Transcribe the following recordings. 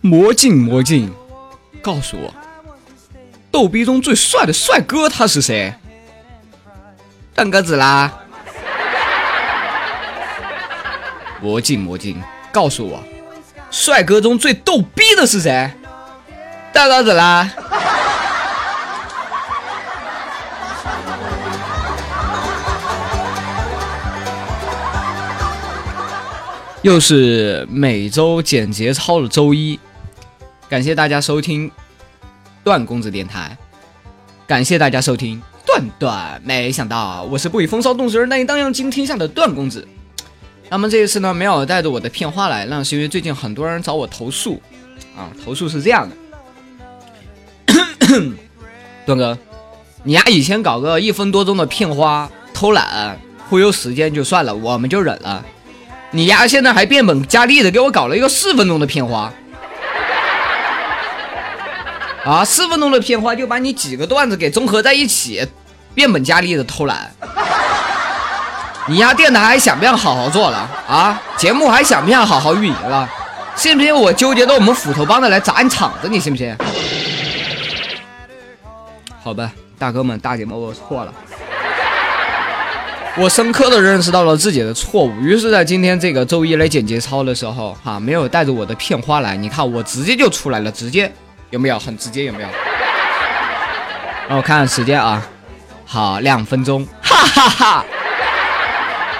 魔镜魔镜，告诉我，逗逼中最帅的帅哥他是谁？蛋哥子啦！魔镜魔镜，告诉我，帅哥中最逗逼的是谁？蛋鸽子啦！又是每周简节操的周一，感谢大家收听段公子电台，感谢大家收听段段。没想到我是不以风骚动人难以荡漾惊天下的段公子。那么这一次呢，没有带着我的片花来，那是因为最近很多人找我投诉啊，投诉是这样的，段哥，你丫以前搞个一分多钟的片花，偷懒忽悠时间就算了，我们就忍了。你丫现在还变本加厉的给我搞了一个四分钟的片花，啊，四分钟的片花就把你几个段子给综合在一起，变本加厉的偷懒。你丫电台还想不想好好做了啊？节目还想不想好好运营了？信不信我纠结到我们斧头帮的来砸你场子？你信不信？好吧，大哥们大姐们，我错了。我深刻的认识到了自己的错误，于是，在今天这个周一来剪节操的时候，哈，没有带着我的片花来，你看我直接就出来了，直接有没有？很直接有没有？让我看看时间啊，好，两分钟，哈哈哈！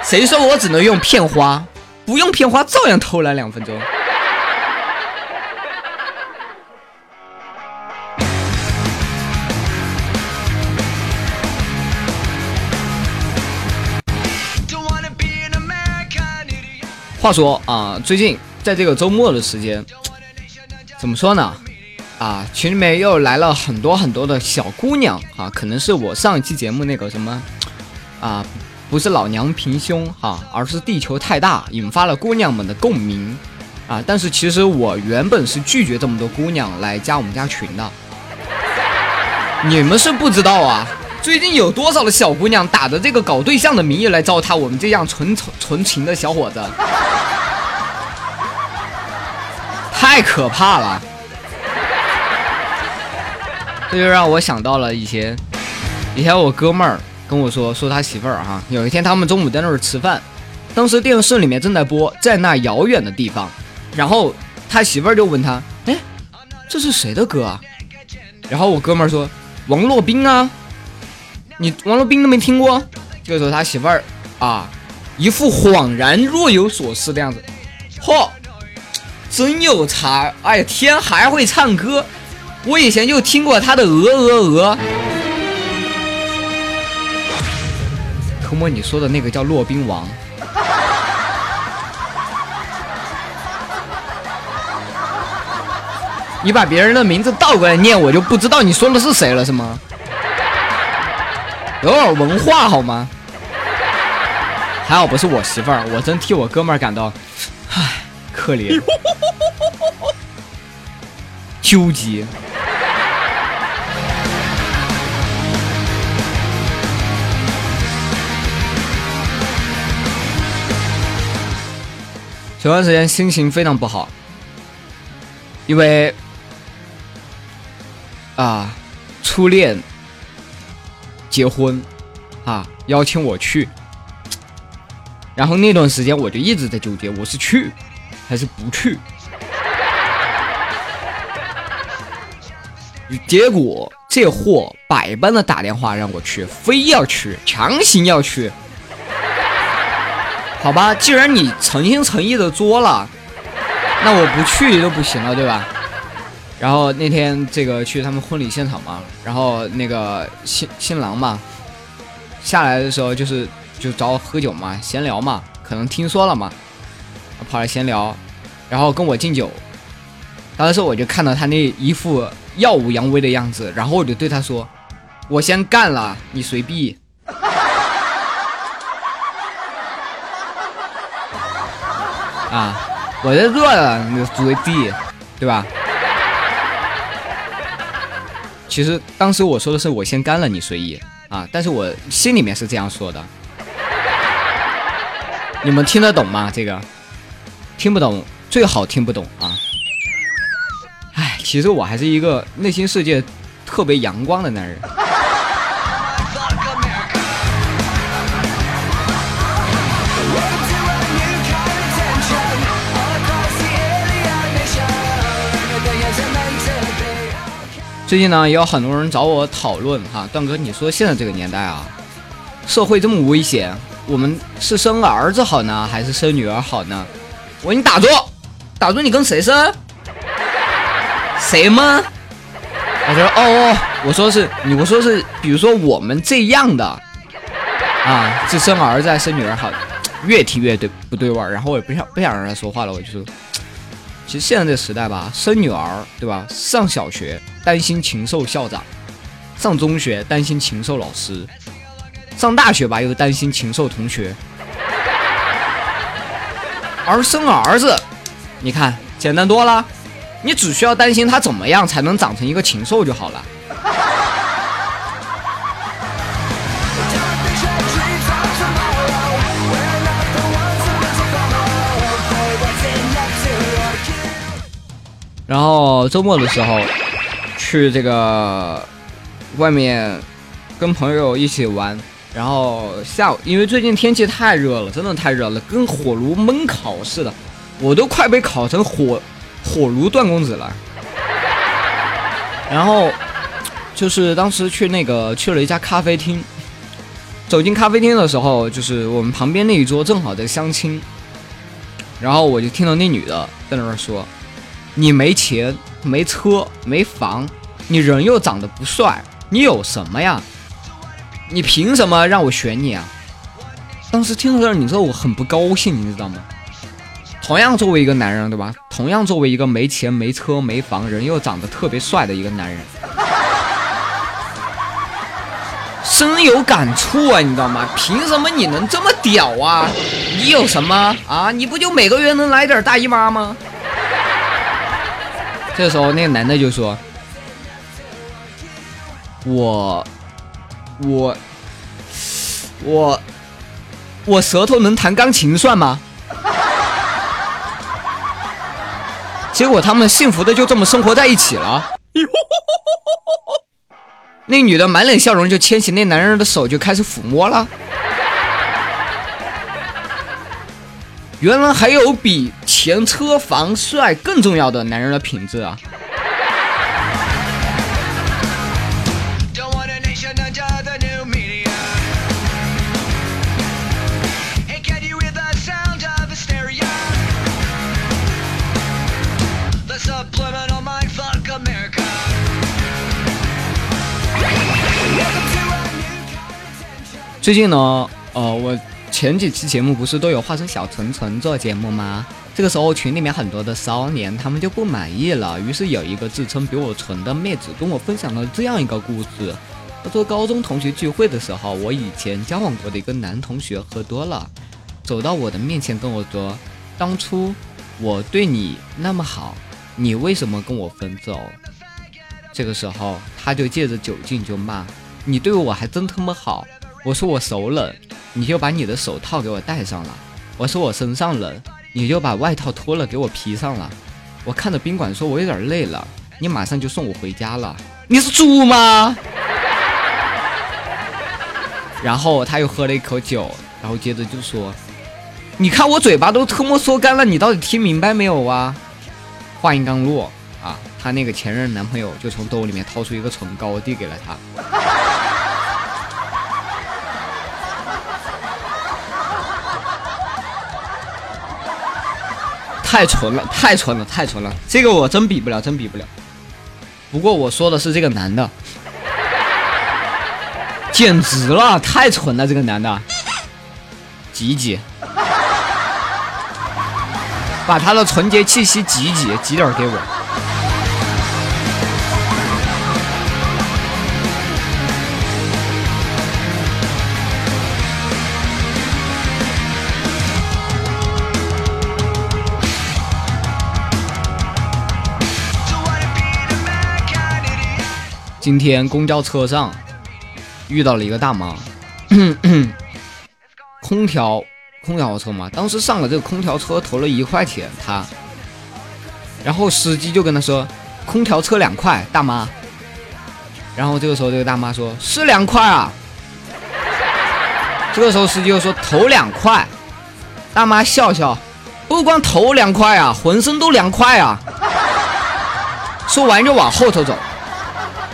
谁说我只能用片花？不用片花照样偷懒两分钟。话说啊，最近在这个周末的时间，怎么说呢？啊，群里面又来了很多很多的小姑娘啊，可能是我上一期节目那个什么啊，不是老娘平胸哈，而是地球太大，引发了姑娘们的共鸣啊。但是其实我原本是拒绝这么多姑娘来加我们家群的，你们是不知道啊。最近有多少的小姑娘打着这个搞对象的名义来糟蹋我们这样纯纯情的小伙子？太可怕了！这就让我想到了以前，以前我哥们儿跟我说，说他媳妇儿哈，有一天他们中午在那儿吃饭，当时电视里面正在播，在那遥远的地方，然后他媳妇儿就问他，哎，这是谁的歌啊？然后我哥们儿说，王洛宾啊。你王洛宾都没听过？这个时候他媳妇儿啊，一副恍然若有所思的样子。嚯，真有才！哎呀天，还会唱歌！我以前就听过他的《鹅鹅鹅》。可莫，你说的那个叫骆宾王。你把别人的名字倒过来念，我就不知道你说的是谁了，是吗？有点文化好吗？还好不是我媳妇儿，我真替我哥们儿感到，唉，可怜，纠结。前段时间心情非常不好，因为啊，初恋。结婚，啊，邀请我去，然后那段时间我就一直在纠结，我是去还是不去。结果这货百般的打电话让我去，非要去，强行要去。好吧，既然你诚心诚意的作了，那我不去都不行了，对吧？然后那天这个去他们婚礼现场嘛，然后那个新新郎嘛，下来的时候就是就找我喝酒嘛，闲聊嘛，可能听说了嘛，跑来闲聊，然后跟我敬酒。当时我就看到他那一副耀武扬威的样子，然后我就对他说：“我先干了，你随避。” 啊，我在做了，你随避，对吧？其实当时我说的是我先干了你随意啊，但是我心里面是这样说的。你们听得懂吗？这个听不懂，最好听不懂。其实我还是一个内心世界特别阳光的男人。最近呢，也有很多人找我讨论哈，段哥，你说现在这个年代啊，社会这么危险，我们是生儿子好呢，还是生女儿好呢？我给你打住，打住，你跟谁生？谁吗？他说哦哦，我说是你，我说是，比如说我们这样的啊，是生儿子还是生女儿好？越听越对不对味儿，然后我也不想不想让他说话了，我就说。其实现在这个时代吧，生女儿对吧？上小学担心禽兽校长，上中学担心禽兽老师，上大学吧又担心禽兽同学，而生儿子，你看简单多了，你只需要担心他怎么样才能长成一个禽兽就好了。然后周末的时候，去这个外面跟朋友一起玩。然后下午，因为最近天气太热了，真的太热了，跟火炉焖烤似的，我都快被烤成火火炉段公子了。然后就是当时去那个去了一家咖啡厅，走进咖啡厅的时候，就是我们旁边那一桌正好在相亲，然后我就听到那女的在那儿说。你没钱，没车，没房，你人又长得不帅，你有什么呀？你凭什么让我选你啊？当时听到这儿，你知道我很不高兴，你知道吗？同样作为一个男人，对吧？同样作为一个没钱、没车、没房，人又长得特别帅的一个男人，深有感触啊，你知道吗？凭什么你能这么屌啊？你有什么啊？你不就每个月能来点大姨妈吗？这时候，那个男的就说：“我，我，我，我舌头能弹钢琴算吗？”结果他们幸福的就这么生活在一起了。那女的满脸笑容，就牵起那男人的手，就开始抚摸了。原来还有比前车房帅更重要的男人的品质啊！最近呢，呃，我。前几期节目不是都有化身小纯纯做节目吗？这个时候群里面很多的骚年他们就不满意了，于是有一个自称比我纯的妹子跟我分享了这样一个故事：，他说高中同学聚会的时候，我以前交往过的一个男同学喝多了，走到我的面前跟我说，当初我对你那么好，你为什么跟我分手？这个时候他就借着酒劲就骂，你对我还真他妈好。我说我手冷。你就把你的手套给我戴上了。我说我身上冷，你就把外套脱了给我披上了。我看着宾馆说，我有点累了，你马上就送我回家了。你是猪吗？然后他又喝了一口酒，然后接着就说：“你看我嘴巴都特么说干了，你到底听明白没有啊？”话音刚落啊，他那个前任男朋友就从兜里面掏出一个唇膏递给了他。太纯了，太纯了，太纯了！这个我真比不了，真比不了。不过我说的是这个男的，简直了，太纯了！这个男的，挤挤，把他的纯洁气息挤挤挤点给我。今天公交车上遇到了一个大妈，空调空调车嘛，当时上了这个空调车投了一块钱，他，然后司机就跟他说，空调车两块，大妈。然后这个时候这个大妈说是两块啊，这个时候司机又说投两块，大妈笑笑，不光投两块啊，浑身都凉快啊。说完就往后头走，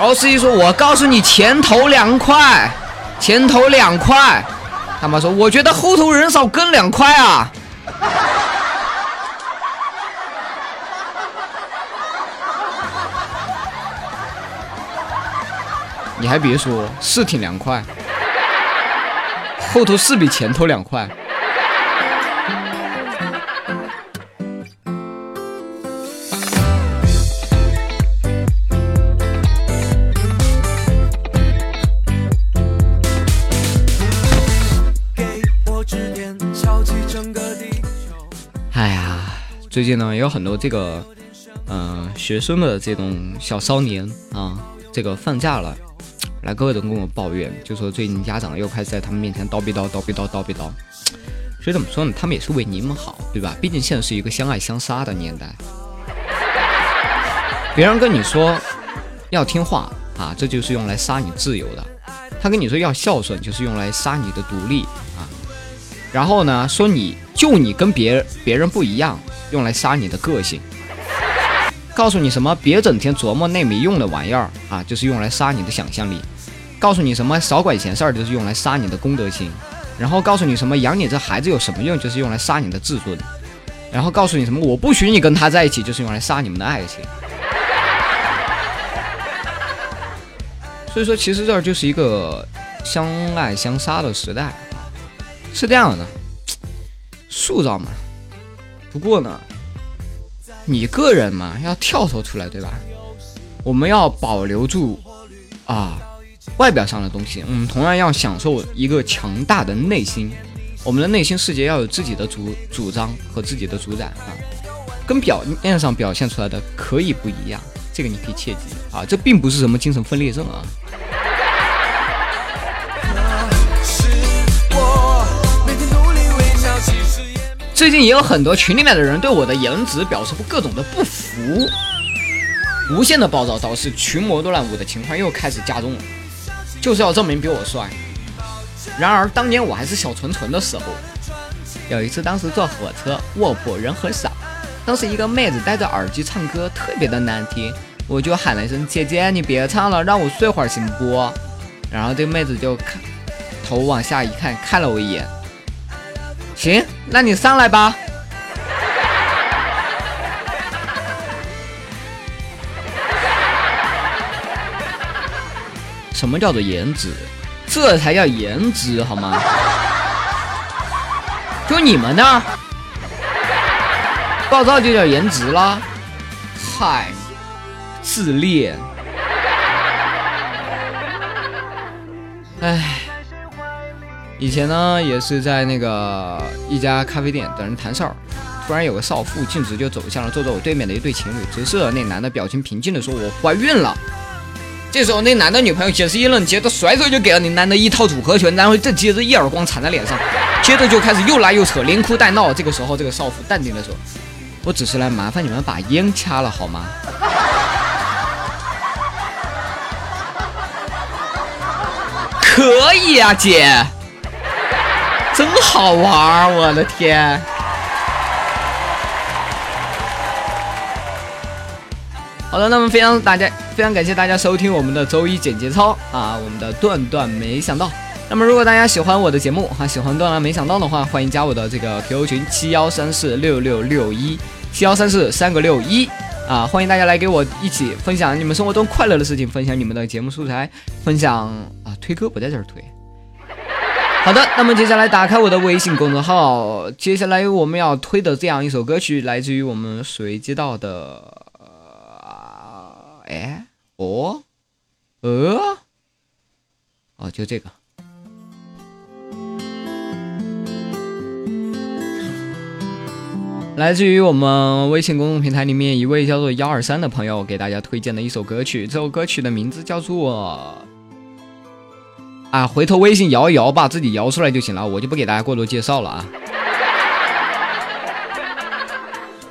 后司机说，我告诉你前头两块，前头两块。他妈说：“我觉得后头人少更两块啊！”你还别说，是挺凉快，后头是比前头凉快。最近呢，有很多这个，嗯，学生的这种小少年啊，这个放假了，来各种跟我抱怨，就说最近家长又开始在他们面前叨逼叨、叨逼叨、叨逼叨。所以怎么说呢？他们也是为你们好，对吧？毕竟现在是一个相爱相杀的年代。别人跟你说要听话啊，这就是用来杀你自由的；他跟你说要孝顺，就是用来杀你的独立啊。然后呢，说你就你跟别别人不一样。用来杀你的个性，告诉你什么？别整天琢磨那没用的玩意儿啊，就是用来杀你的想象力。告诉你什么？少管闲事儿，就是用来杀你的公德心。然后告诉你什么？养你这孩子有什么用？就是用来杀你的自尊。然后告诉你什么？我不许你跟他在一起，就是用来杀你们的爱情。所以说，其实这儿就是一个相爱相杀的时代，是这样的，塑造嘛。不过呢，你个人嘛要跳脱出来，对吧？我们要保留住啊外表上的东西，我们同样要享受一个强大的内心。我们的内心世界要有自己的主主张和自己的主宰啊，跟表面上表现出来的可以不一样，这个你可以切记啊，这并不是什么精神分裂症啊。最近也有很多群里面的人对我的颜值表示各种的不服，无限的暴躁导致群魔乱舞的情况又开始加重了，就是要证明比我帅。然而当年我还是小纯纯的时候，有一次当时坐火车卧铺人很少，当时一个妹子戴着耳机唱歌特别的难听，我就喊了一声姐姐你别唱了，让我睡会儿行不？然后这妹子就看头往下一看，看了我一眼。行，那你上来吧。什么叫做颜值？这才叫颜值好吗？就你们呢？暴躁就叫颜值啦？嗨，自恋。哎。以前呢，也是在那个一家咖啡店等人谈事儿，突然有个少妇径直就走向了坐在我对面的一对情侣，直视那男的，表情平静的说：“我怀孕了。”这时候，那男的女朋友解释一愣，接着甩手就给了那男的一套组合拳，然后再接着一耳光铲在脸上，接着就开始又拉又扯，连哭带闹。这个时候，这个少妇淡定的说：“我只是来麻烦你们把烟掐了，好吗？” 可以啊，姐。好玩儿，我的天！好的，那么非常大家非常感谢大家收听我们的周一简节操啊，我们的段段没想到。那么如果大家喜欢我的节目哈，喜欢段段没想到的话，欢迎加我的这个 QQ 群七幺三四六六六一七幺三四三个六一啊，欢迎大家来给我一起分享你们生活中快乐的事情，分享你们的节目素材，分享啊推歌不在这儿推。好的，那么接下来打开我的微信公众号，接下来我们要推的这样一首歌曲，来自于我们谁知道的？哎，哦，呃，哦，就这个，来自于我们微信公众平台里面一位叫做幺二三的朋友给大家推荐的一首歌曲，这首歌曲的名字叫做。啊，回头微信摇一摇，把自己摇出来就行了，我就不给大家过多介绍了啊。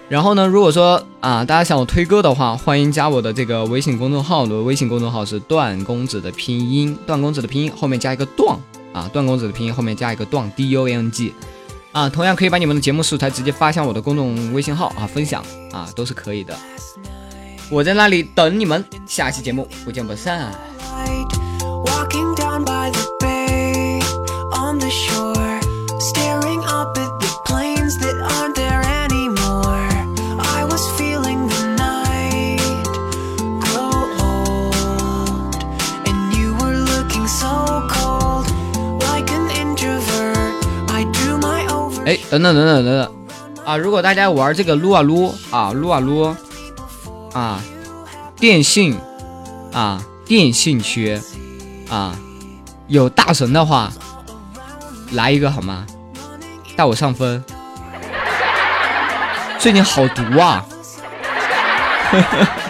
然后呢，如果说啊，大家想我推歌的话，欢迎加我的这个微信公众号，我的微信公众号是段公子的拼音，段公子的拼音后面加一个段啊，段公子的拼音后面加一个段 D U N G 啊，同样可以把你们的节目素材直接发向我的公众微信号啊，分享啊都是可以的。我在那里等你们，下期节目不见不散。哎，等等等等等等啊！如果大家玩这个撸啊撸啊撸啊撸啊，电信啊电信缺啊，有大神的话，来一个好吗？带我上分。最近好毒啊！